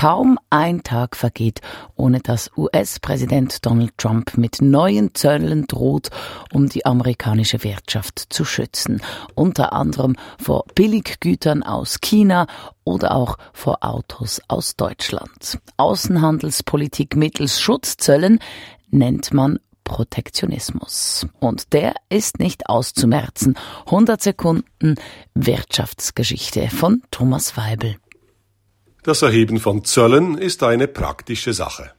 Kaum ein Tag vergeht, ohne dass US-Präsident Donald Trump mit neuen Zöllen droht, um die amerikanische Wirtschaft zu schützen. Unter anderem vor Billiggütern aus China oder auch vor Autos aus Deutschland. Außenhandelspolitik mittels Schutzzöllen nennt man Protektionismus. Und der ist nicht auszumerzen. 100 Sekunden Wirtschaftsgeschichte von Thomas Weibel. Das Erheben von Zöllen ist eine praktische Sache.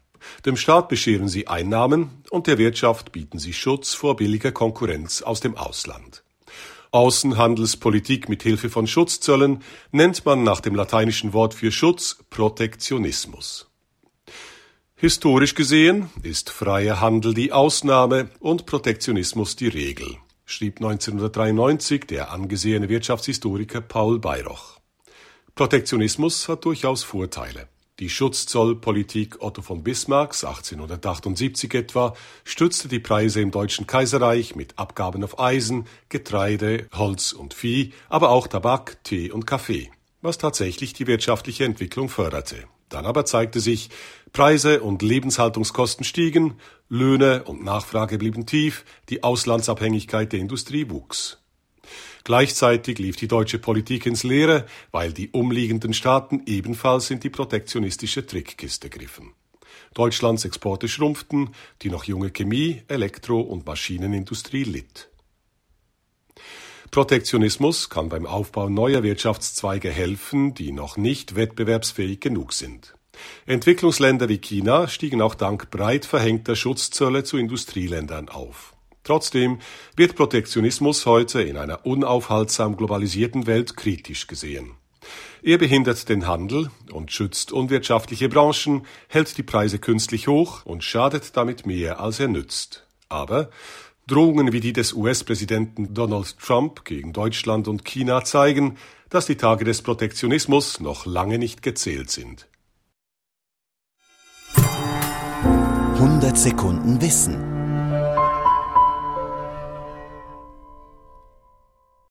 Dem Staat bescheren sie Einnahmen und der Wirtschaft bieten sie Schutz vor billiger Konkurrenz aus dem Ausland. Außenhandelspolitik mit Hilfe von Schutzzöllen nennt man nach dem lateinischen Wort für Schutz Protektionismus. Historisch gesehen ist freier Handel die Ausnahme und Protektionismus die Regel, schrieb 1993 der angesehene Wirtschaftshistoriker Paul Bayroch. Protektionismus hat durchaus Vorteile. Die Schutzzollpolitik Otto von Bismarcks 1878 etwa stützte die Preise im Deutschen Kaiserreich mit Abgaben auf Eisen, Getreide, Holz und Vieh, aber auch Tabak, Tee und Kaffee, was tatsächlich die wirtschaftliche Entwicklung förderte. Dann aber zeigte sich, Preise und Lebenshaltungskosten stiegen, Löhne und Nachfrage blieben tief, die Auslandsabhängigkeit der Industrie wuchs. Gleichzeitig lief die deutsche Politik ins Leere, weil die umliegenden Staaten ebenfalls in die protektionistische Trickkiste griffen. Deutschlands Exporte schrumpften, die noch junge Chemie, Elektro- und Maschinenindustrie litt. Protektionismus kann beim Aufbau neuer Wirtschaftszweige helfen, die noch nicht wettbewerbsfähig genug sind. Entwicklungsländer wie China stiegen auch dank breit verhängter Schutzzölle zu Industrieländern auf. Trotzdem wird Protektionismus heute in einer unaufhaltsam globalisierten Welt kritisch gesehen. Er behindert den Handel und schützt unwirtschaftliche Branchen, hält die Preise künstlich hoch und schadet damit mehr, als er nützt. Aber Drohungen wie die des US-Präsidenten Donald Trump gegen Deutschland und China zeigen, dass die Tage des Protektionismus noch lange nicht gezählt sind. 100 Sekunden Wissen